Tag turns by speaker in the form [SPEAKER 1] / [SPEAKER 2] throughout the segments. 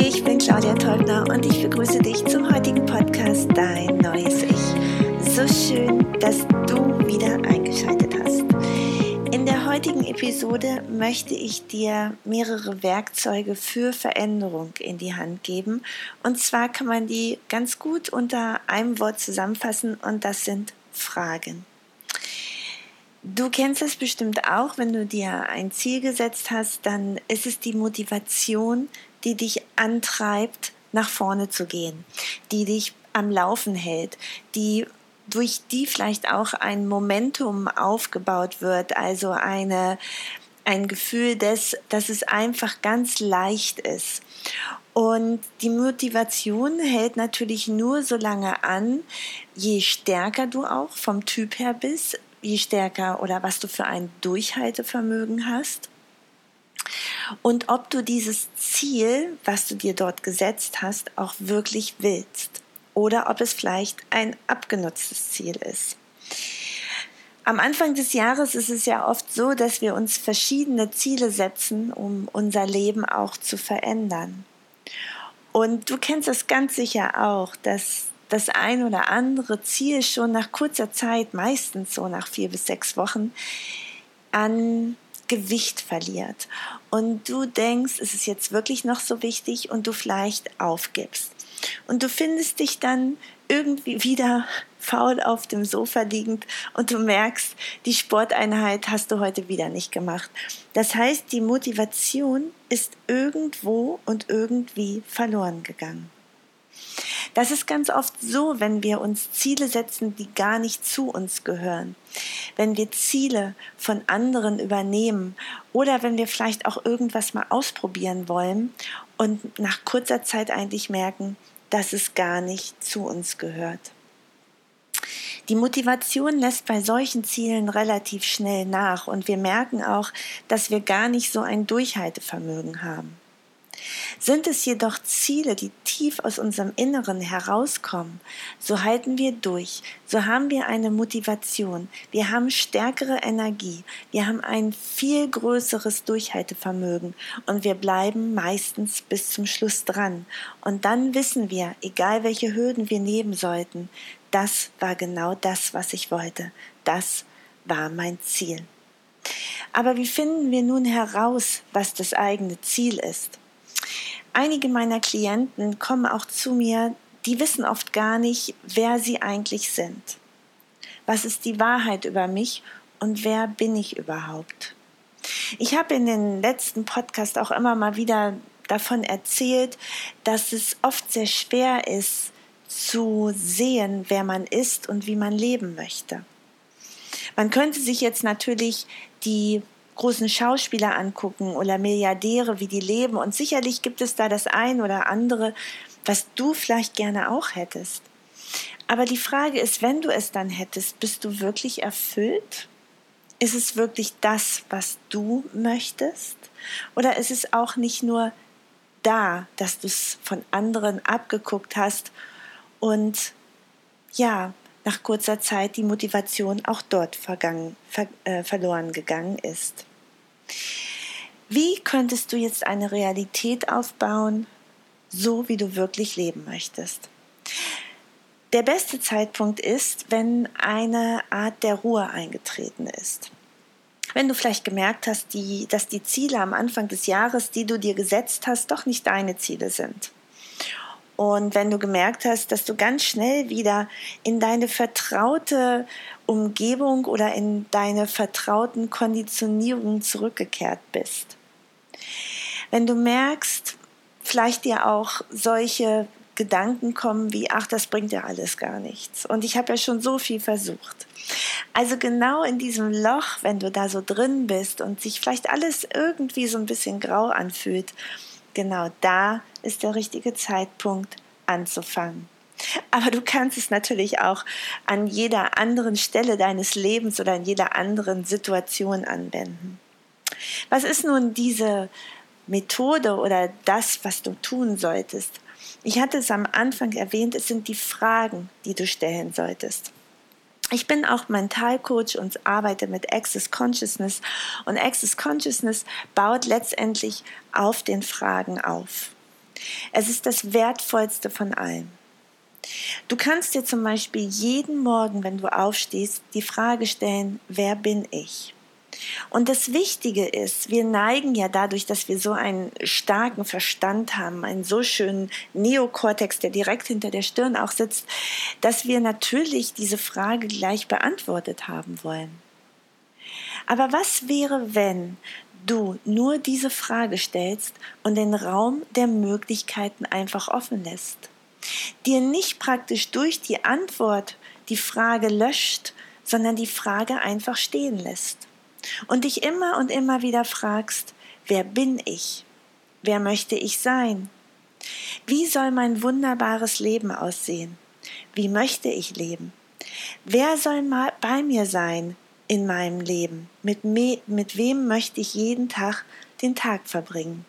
[SPEAKER 1] Ich bin Claudia Teubner und ich begrüße dich zum heutigen Podcast Dein neues Ich. So schön, dass du wieder eingeschaltet hast. In der heutigen Episode möchte ich dir mehrere Werkzeuge für Veränderung in die Hand geben. Und zwar kann man die ganz gut unter einem Wort zusammenfassen und das sind Fragen. Du kennst es bestimmt auch, wenn du dir ein Ziel gesetzt hast, dann ist es die Motivation, die dich antreibt, nach vorne zu gehen, die dich am Laufen hält, die durch die vielleicht auch ein Momentum aufgebaut wird, also eine, ein Gefühl, des, dass es einfach ganz leicht ist. Und die Motivation hält natürlich nur so lange an, je stärker du auch vom Typ her bist, je stärker oder was du für ein Durchhaltevermögen hast und ob du dieses Ziel, was du dir dort gesetzt hast, auch wirklich willst oder ob es vielleicht ein abgenutztes Ziel ist. Am Anfang des Jahres ist es ja oft so, dass wir uns verschiedene Ziele setzen, um unser Leben auch zu verändern. Und du kennst es ganz sicher auch, dass das ein oder andere Ziel schon nach kurzer Zeit, meistens so nach vier bis sechs Wochen, an Gewicht verliert und du denkst, es ist jetzt wirklich noch so wichtig und du vielleicht aufgibst. Und du findest dich dann irgendwie wieder faul auf dem Sofa liegend und du merkst, die Sporteinheit hast du heute wieder nicht gemacht. Das heißt, die Motivation ist irgendwo und irgendwie verloren gegangen. Das ist ganz oft so, wenn wir uns Ziele setzen, die gar nicht zu uns gehören. Wenn wir Ziele von anderen übernehmen oder wenn wir vielleicht auch irgendwas mal ausprobieren wollen und nach kurzer Zeit eigentlich merken, dass es gar nicht zu uns gehört. Die Motivation lässt bei solchen Zielen relativ schnell nach und wir merken auch, dass wir gar nicht so ein Durchhaltevermögen haben. Sind es jedoch Ziele, die tief aus unserem Inneren herauskommen, so halten wir durch, so haben wir eine Motivation, wir haben stärkere Energie, wir haben ein viel größeres Durchhaltevermögen und wir bleiben meistens bis zum Schluss dran. Und dann wissen wir, egal welche Hürden wir nehmen sollten, das war genau das, was ich wollte. Das war mein Ziel. Aber wie finden wir nun heraus, was das eigene Ziel ist? Einige meiner Klienten kommen auch zu mir, die wissen oft gar nicht, wer sie eigentlich sind. Was ist die Wahrheit über mich und wer bin ich überhaupt? Ich habe in den letzten Podcast auch immer mal wieder davon erzählt, dass es oft sehr schwer ist zu sehen, wer man ist und wie man leben möchte. Man könnte sich jetzt natürlich die großen Schauspieler angucken oder Milliardäre, wie die leben. Und sicherlich gibt es da das ein oder andere, was du vielleicht gerne auch hättest. Aber die Frage ist, wenn du es dann hättest, bist du wirklich erfüllt? Ist es wirklich das, was du möchtest? Oder ist es auch nicht nur da, dass du es von anderen abgeguckt hast und ja, nach kurzer Zeit die Motivation auch dort vergangen, ver, äh, verloren gegangen ist. Wie könntest du jetzt eine Realität aufbauen, so wie du wirklich leben möchtest? Der beste Zeitpunkt ist, wenn eine Art der Ruhe eingetreten ist. Wenn du vielleicht gemerkt hast, die, dass die Ziele am Anfang des Jahres, die du dir gesetzt hast, doch nicht deine Ziele sind. Und wenn du gemerkt hast, dass du ganz schnell wieder in deine vertraute Umgebung oder in deine vertrauten Konditionierungen zurückgekehrt bist. Wenn du merkst, vielleicht dir auch solche Gedanken kommen wie, ach, das bringt ja alles gar nichts. Und ich habe ja schon so viel versucht. Also genau in diesem Loch, wenn du da so drin bist und sich vielleicht alles irgendwie so ein bisschen grau anfühlt, genau da ist der richtige Zeitpunkt anzufangen. Aber du kannst es natürlich auch an jeder anderen Stelle deines Lebens oder in jeder anderen Situation anwenden. Was ist nun diese Methode oder das, was du tun solltest? Ich hatte es am Anfang erwähnt, es sind die Fragen, die du stellen solltest. Ich bin auch Mentalcoach und arbeite mit Access Consciousness und Access Consciousness baut letztendlich auf den Fragen auf. Es ist das Wertvollste von allem. Du kannst dir zum Beispiel jeden Morgen, wenn du aufstehst, die Frage stellen, wer bin ich? Und das Wichtige ist, wir neigen ja dadurch, dass wir so einen starken Verstand haben, einen so schönen Neokortex, der direkt hinter der Stirn auch sitzt, dass wir natürlich diese Frage gleich beantwortet haben wollen. Aber was wäre, wenn du nur diese Frage stellst und den Raum der Möglichkeiten einfach offen lässt? dir nicht praktisch durch die Antwort die Frage löscht, sondern die Frage einfach stehen lässt. Und dich immer und immer wieder fragst, wer bin ich? Wer möchte ich sein? Wie soll mein wunderbares Leben aussehen? Wie möchte ich leben? Wer soll mal bei mir sein in meinem Leben? Mit, mit wem möchte ich jeden Tag den Tag verbringen?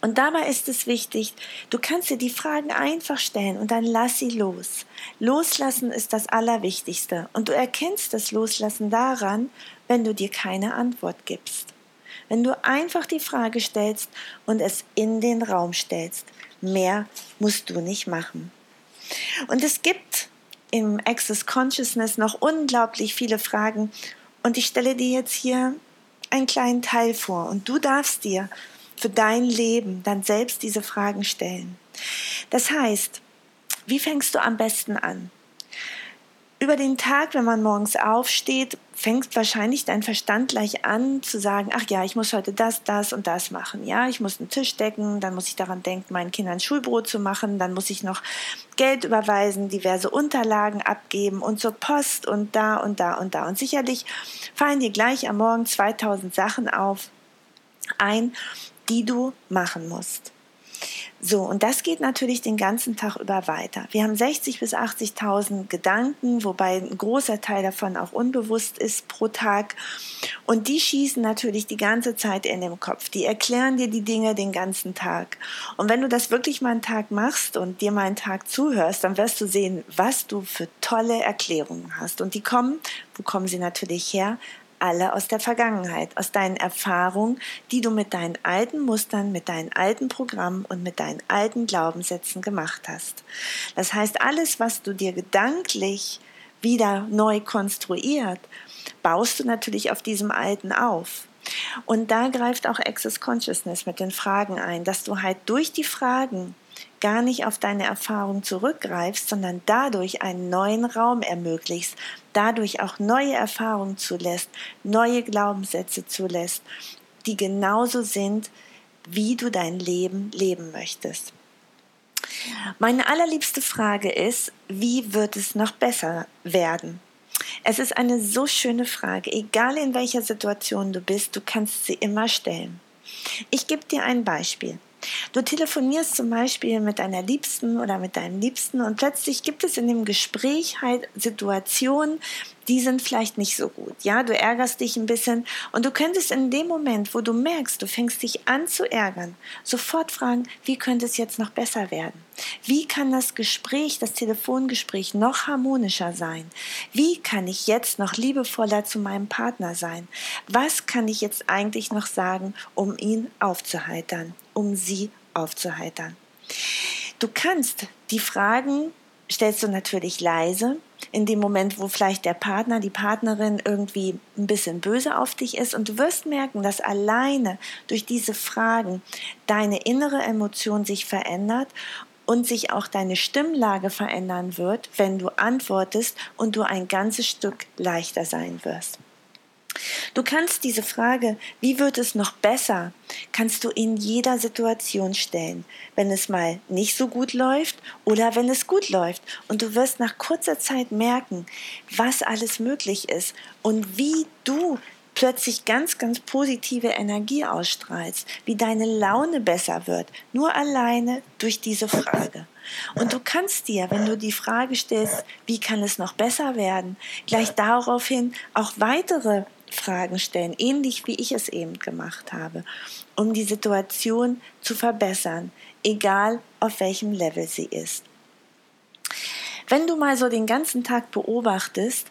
[SPEAKER 1] Und dabei ist es wichtig, du kannst dir die Fragen einfach stellen und dann lass sie los. Loslassen ist das Allerwichtigste. Und du erkennst das Loslassen daran, wenn du dir keine Antwort gibst. Wenn du einfach die Frage stellst und es in den Raum stellst. Mehr musst du nicht machen. Und es gibt im Access Consciousness noch unglaublich viele Fragen. Und ich stelle dir jetzt hier einen kleinen Teil vor. Und du darfst dir für dein Leben dann selbst diese Fragen stellen. Das heißt, wie fängst du am besten an? Über den Tag, wenn man morgens aufsteht, fängt wahrscheinlich dein Verstand gleich an zu sagen, ach ja, ich muss heute das, das und das machen. Ja, ich muss einen Tisch decken, dann muss ich daran denken, meinen Kindern Schulbrot zu machen, dann muss ich noch Geld überweisen, diverse Unterlagen abgeben und zur Post und da und da und da. Und sicherlich fallen dir gleich am Morgen 2000 Sachen auf ein die du machen musst. So, und das geht natürlich den ganzen Tag über weiter. Wir haben 60 bis 80.000 Gedanken, wobei ein großer Teil davon auch unbewusst ist pro Tag. Und die schießen natürlich die ganze Zeit in dem Kopf. Die erklären dir die Dinge den ganzen Tag. Und wenn du das wirklich mal einen Tag machst und dir mal einen Tag zuhörst, dann wirst du sehen, was du für tolle Erklärungen hast. Und die kommen, wo kommen sie natürlich her? Alle aus der Vergangenheit, aus deinen Erfahrungen, die du mit deinen alten Mustern, mit deinen alten Programmen und mit deinen alten Glaubenssätzen gemacht hast. Das heißt, alles, was du dir gedanklich wieder neu konstruiert, baust du natürlich auf diesem alten auf. Und da greift auch Access Consciousness mit den Fragen ein, dass du halt durch die Fragen gar nicht auf deine Erfahrung zurückgreifst, sondern dadurch einen neuen Raum ermöglichst, dadurch auch neue Erfahrungen zulässt, neue Glaubenssätze zulässt, die genauso sind, wie du dein Leben leben möchtest. Meine allerliebste Frage ist, wie wird es noch besser werden? Es ist eine so schöne Frage, egal in welcher Situation du bist, du kannst sie immer stellen. Ich gebe dir ein Beispiel. Du telefonierst zum Beispiel mit deiner Liebsten oder mit deinem Liebsten und plötzlich gibt es in dem Gespräch halt Situationen, die sind vielleicht nicht so gut. Ja, du ärgerst dich ein bisschen und du könntest in dem Moment, wo du merkst, du fängst dich an zu ärgern, sofort fragen, wie könnte es jetzt noch besser werden? Wie kann das Gespräch, das Telefongespräch noch harmonischer sein? Wie kann ich jetzt noch liebevoller zu meinem Partner sein? Was kann ich jetzt eigentlich noch sagen, um ihn aufzuheitern, um sie aufzuheitern? Du kannst die Fragen stellst du natürlich leise. In dem Moment, wo vielleicht der Partner, die Partnerin irgendwie ein bisschen böse auf dich ist und du wirst merken, dass alleine durch diese Fragen deine innere Emotion sich verändert und sich auch deine Stimmlage verändern wird, wenn du antwortest und du ein ganzes Stück leichter sein wirst. Du kannst diese Frage, wie wird es noch besser, kannst du in jeder Situation stellen, wenn es mal nicht so gut läuft oder wenn es gut läuft. Und du wirst nach kurzer Zeit merken, was alles möglich ist und wie du plötzlich ganz, ganz positive Energie ausstrahlst, wie deine Laune besser wird, nur alleine durch diese Frage. Und du kannst dir, wenn du die Frage stellst, wie kann es noch besser werden, gleich daraufhin auch weitere Fragen stellen, ähnlich wie ich es eben gemacht habe, um die Situation zu verbessern, egal auf welchem Level sie ist. Wenn du mal so den ganzen Tag beobachtest,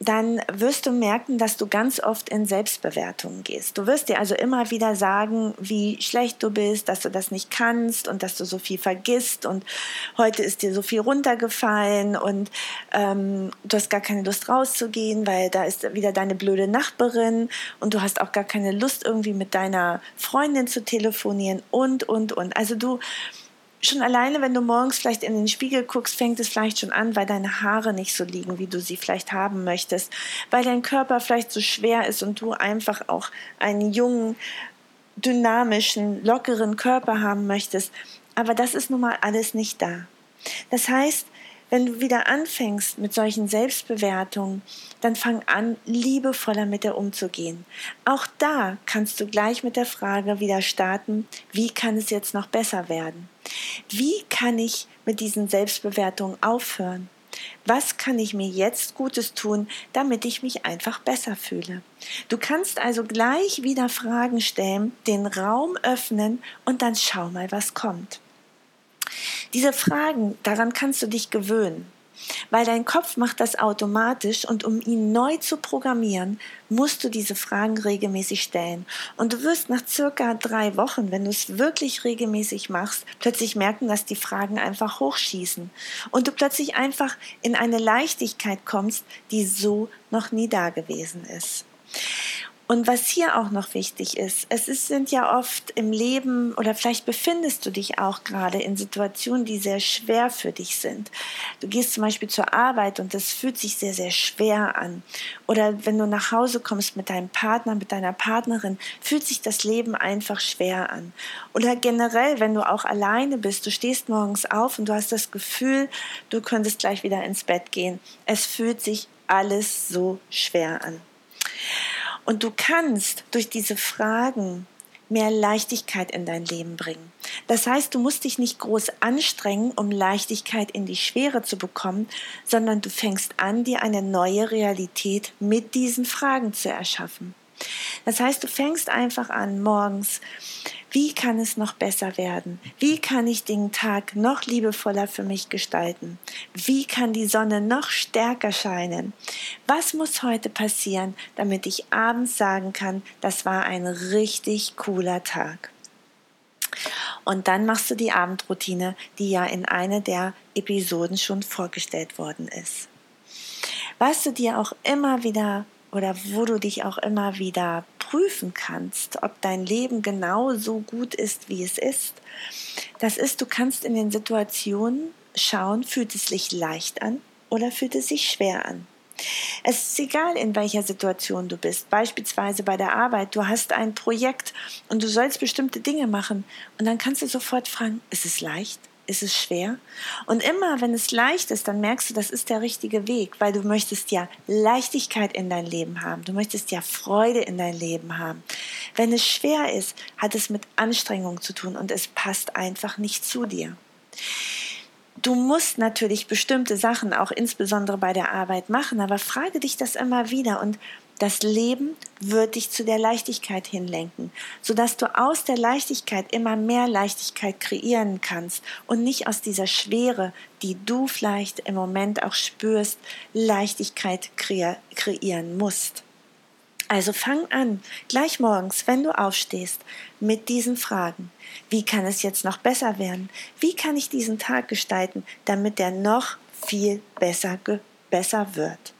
[SPEAKER 1] dann wirst du merken, dass du ganz oft in Selbstbewertungen gehst. Du wirst dir also immer wieder sagen, wie schlecht du bist, dass du das nicht kannst und dass du so viel vergisst und heute ist dir so viel runtergefallen und ähm, du hast gar keine Lust rauszugehen, weil da ist wieder deine blöde Nachbarin und du hast auch gar keine Lust irgendwie mit deiner Freundin zu telefonieren und, und, und. Also du schon alleine, wenn du morgens vielleicht in den Spiegel guckst, fängt es vielleicht schon an, weil deine Haare nicht so liegen, wie du sie vielleicht haben möchtest, weil dein Körper vielleicht so schwer ist und du einfach auch einen jungen, dynamischen, lockeren Körper haben möchtest. Aber das ist nun mal alles nicht da. Das heißt, wenn du wieder anfängst mit solchen Selbstbewertungen, dann fang an, liebevoller mit dir umzugehen. Auch da kannst du gleich mit der Frage wieder starten, wie kann es jetzt noch besser werden? Wie kann ich mit diesen Selbstbewertungen aufhören? Was kann ich mir jetzt Gutes tun, damit ich mich einfach besser fühle? Du kannst also gleich wieder Fragen stellen, den Raum öffnen und dann schau mal, was kommt. Diese Fragen, daran kannst du dich gewöhnen, weil dein Kopf macht das automatisch und um ihn neu zu programmieren, musst du diese Fragen regelmäßig stellen. Und du wirst nach circa drei Wochen, wenn du es wirklich regelmäßig machst, plötzlich merken, dass die Fragen einfach hochschießen und du plötzlich einfach in eine Leichtigkeit kommst, die so noch nie da gewesen ist. Und was hier auch noch wichtig ist, es ist, sind ja oft im Leben oder vielleicht befindest du dich auch gerade in Situationen, die sehr schwer für dich sind. Du gehst zum Beispiel zur Arbeit und das fühlt sich sehr, sehr schwer an. Oder wenn du nach Hause kommst mit deinem Partner, mit deiner Partnerin, fühlt sich das Leben einfach schwer an. Oder generell, wenn du auch alleine bist, du stehst morgens auf und du hast das Gefühl, du könntest gleich wieder ins Bett gehen. Es fühlt sich alles so schwer an. Und du kannst durch diese Fragen mehr Leichtigkeit in dein Leben bringen. Das heißt, du musst dich nicht groß anstrengen, um Leichtigkeit in die Schwere zu bekommen, sondern du fängst an, dir eine neue Realität mit diesen Fragen zu erschaffen. Das heißt, du fängst einfach an, morgens wie kann es noch besser werden? Wie kann ich den Tag noch liebevoller für mich gestalten? Wie kann die Sonne noch stärker scheinen? Was muss heute passieren, damit ich abends sagen kann, das war ein richtig cooler Tag? Und dann machst du die Abendroutine, die ja in einer der Episoden schon vorgestellt worden ist. Was du dir auch immer wieder oder wo du dich auch immer wieder prüfen kannst, ob dein Leben genau so gut ist, wie es ist, das ist, du kannst in den Situationen schauen, fühlt es sich leicht an oder fühlt es sich schwer an. Es ist egal, in welcher Situation du bist. Beispielsweise bei der Arbeit. Du hast ein Projekt und du sollst bestimmte Dinge machen. Und dann kannst du sofort fragen, ist es leicht? Ist es schwer. Und immer, wenn es leicht ist, dann merkst du, das ist der richtige Weg, weil du möchtest ja Leichtigkeit in dein Leben haben. Du möchtest ja Freude in dein Leben haben. Wenn es schwer ist, hat es mit Anstrengung zu tun und es passt einfach nicht zu dir. Du musst natürlich bestimmte Sachen auch insbesondere bei der Arbeit machen, aber frage dich das immer wieder und das Leben wird dich zu der Leichtigkeit hinlenken, sodass du aus der Leichtigkeit immer mehr Leichtigkeit kreieren kannst und nicht aus dieser Schwere, die du vielleicht im Moment auch spürst, Leichtigkeit kreieren musst. Also fang an, gleich morgens, wenn du aufstehst, mit diesen Fragen. Wie kann es jetzt noch besser werden? Wie kann ich diesen Tag gestalten, damit der noch viel besser, besser wird?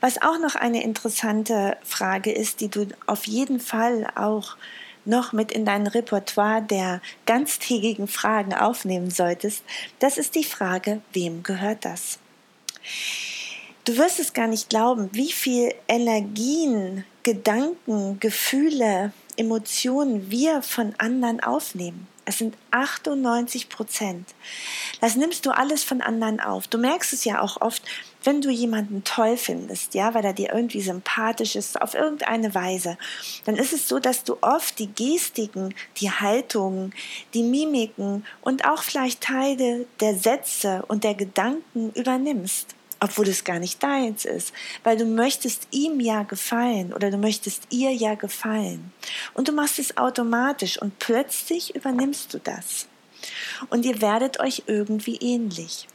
[SPEAKER 1] Was auch noch eine interessante Frage ist, die du auf jeden Fall auch noch mit in dein Repertoire der ganztägigen Fragen aufnehmen solltest, das ist die Frage, wem gehört das? Du wirst es gar nicht glauben, wie viel Energien, Gedanken, Gefühle, Emotionen wir von anderen aufnehmen. Es sind 98 Prozent. Das nimmst du alles von anderen auf. Du merkst es ja auch oft, wenn du jemanden toll findest, ja, weil er dir irgendwie sympathisch ist, auf irgendeine Weise, dann ist es so, dass du oft die Gestiken, die Haltungen, die Mimiken und auch vielleicht Teile der Sätze und der Gedanken übernimmst obwohl es gar nicht deins ist, weil du möchtest ihm ja gefallen oder du möchtest ihr ja gefallen. Und du machst es automatisch und plötzlich übernimmst du das. Und ihr werdet euch irgendwie ähnlich.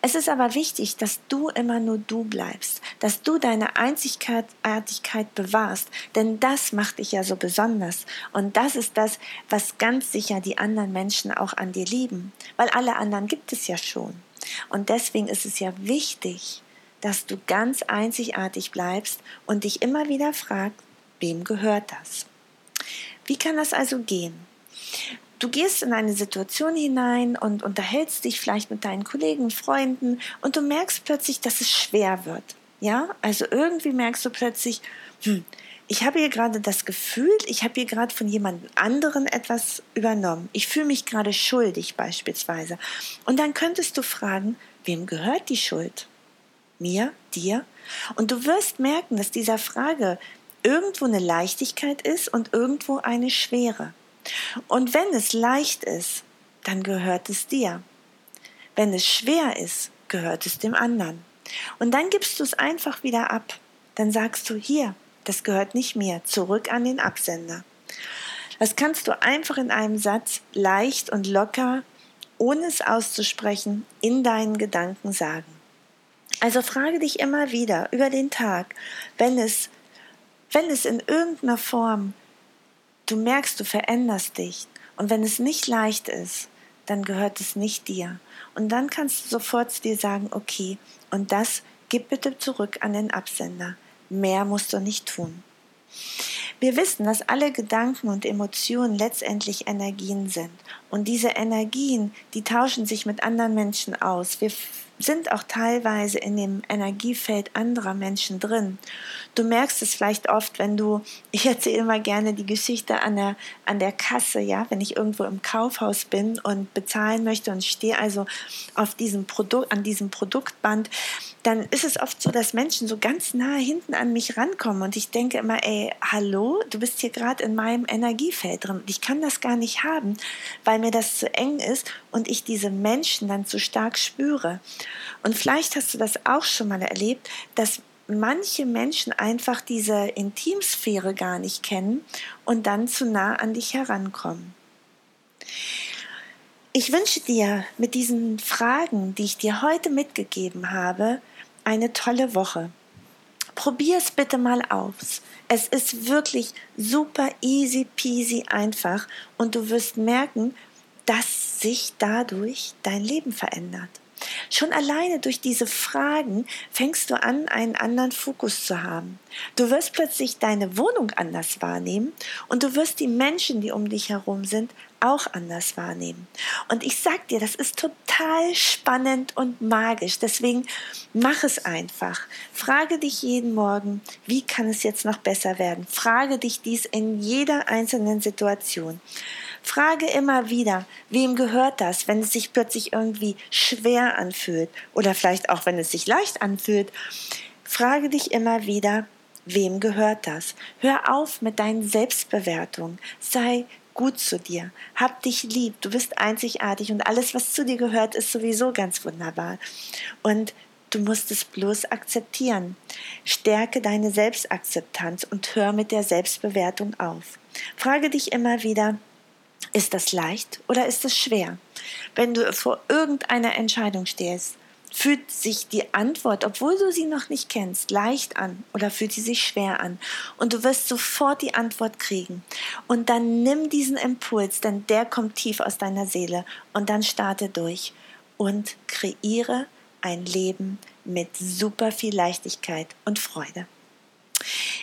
[SPEAKER 1] Es ist aber wichtig, dass du immer nur du bleibst, dass du deine Einzigartigkeit bewahrst, denn das macht dich ja so besonders. Und das ist das, was ganz sicher die anderen Menschen auch an dir lieben, weil alle anderen gibt es ja schon. Und deswegen ist es ja wichtig, dass du ganz einzigartig bleibst und dich immer wieder fragst, wem gehört das? Wie kann das also gehen? Du gehst in eine Situation hinein und unterhältst dich vielleicht mit deinen Kollegen, Freunden und du merkst plötzlich, dass es schwer wird. Ja, also irgendwie merkst du plötzlich, hm, ich habe hier gerade das Gefühl, ich habe hier gerade von jemand anderen etwas übernommen. Ich fühle mich gerade schuldig beispielsweise. Und dann könntest du fragen, wem gehört die Schuld? Mir? Dir? Und du wirst merken, dass dieser Frage irgendwo eine Leichtigkeit ist und irgendwo eine Schwere. Und wenn es leicht ist, dann gehört es dir. Wenn es schwer ist, gehört es dem anderen. Und dann gibst du es einfach wieder ab. Dann sagst du, hier, das gehört nicht mir, zurück an den Absender. Das kannst du einfach in einem Satz leicht und locker, ohne es auszusprechen, in deinen Gedanken sagen. Also frage dich immer wieder über den Tag, wenn es, wenn es in irgendeiner Form du merkst, du veränderst dich. Und wenn es nicht leicht ist, dann gehört es nicht dir. Und dann kannst du sofort dir sagen, okay, und das gib bitte zurück an den Absender. Mehr musst du nicht tun. Wir wissen, dass alle Gedanken und Emotionen letztendlich Energien sind. Und diese Energien, die tauschen sich mit anderen Menschen aus. Wir sind auch teilweise in dem Energiefeld anderer Menschen drin. Du merkst es vielleicht oft, wenn du, ich erzähle immer gerne die Geschichte an der, an der Kasse, ja, wenn ich irgendwo im Kaufhaus bin und bezahlen möchte und stehe also auf diesem Produkt, an diesem Produktband, dann ist es oft so, dass Menschen so ganz nah hinten an mich rankommen und ich denke immer, ey, hallo, du bist hier gerade in meinem Energiefeld drin ich kann das gar nicht haben, weil mir das zu eng ist und ich diese Menschen dann zu stark spüre. Und vielleicht hast du das auch schon mal erlebt, dass manche Menschen einfach diese Intimsphäre gar nicht kennen und dann zu nah an dich herankommen. Ich wünsche dir mit diesen Fragen, die ich dir heute mitgegeben habe, eine tolle Woche. Probier es bitte mal aus. Es ist wirklich super easy peasy einfach und du wirst merken, dass sich dadurch dein Leben verändert. Schon alleine durch diese Fragen fängst du an, einen anderen Fokus zu haben. Du wirst plötzlich deine Wohnung anders wahrnehmen und du wirst die Menschen, die um dich herum sind, auch anders wahrnehmen. Und ich sag dir, das ist total spannend und magisch. Deswegen mach es einfach. Frage dich jeden Morgen, wie kann es jetzt noch besser werden? Frage dich dies in jeder einzelnen Situation. Frage immer wieder, wem gehört das, wenn es sich plötzlich irgendwie schwer anfühlt oder vielleicht auch, wenn es sich leicht anfühlt. Frage dich immer wieder, wem gehört das? Hör auf mit deinen Selbstbewertungen. Sei gut zu dir. Hab dich lieb. Du bist einzigartig und alles, was zu dir gehört, ist sowieso ganz wunderbar. Und du musst es bloß akzeptieren. Stärke deine Selbstakzeptanz und hör mit der Selbstbewertung auf. Frage dich immer wieder, ist das leicht oder ist es schwer? Wenn du vor irgendeiner Entscheidung stehst, fühlt sich die Antwort, obwohl du sie noch nicht kennst, leicht an oder fühlt sie sich schwer an. Und du wirst sofort die Antwort kriegen. Und dann nimm diesen Impuls, denn der kommt tief aus deiner Seele. Und dann starte durch und kreiere ein Leben mit super viel Leichtigkeit und Freude.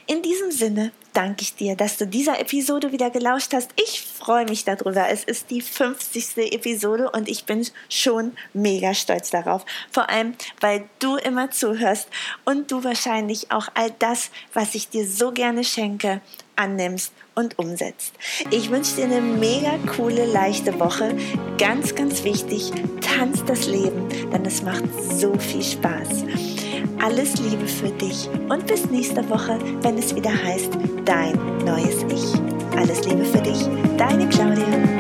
[SPEAKER 1] In diesem Sinne danke ich dir, dass du dieser Episode wieder gelauscht hast. Ich freue mich darüber. Es ist die 50. Episode und ich bin schon mega stolz darauf. Vor allem, weil du immer zuhörst und du wahrscheinlich auch all das, was ich dir so gerne schenke, annimmst und umsetzt. Ich wünsche dir eine mega coole, leichte Woche. Ganz, ganz wichtig, tanz das Leben, denn es macht so viel Spaß. Alles Liebe für dich und bis nächste Woche, wenn es wieder heißt Dein neues Ich. Alles Liebe für dich, deine Claudia.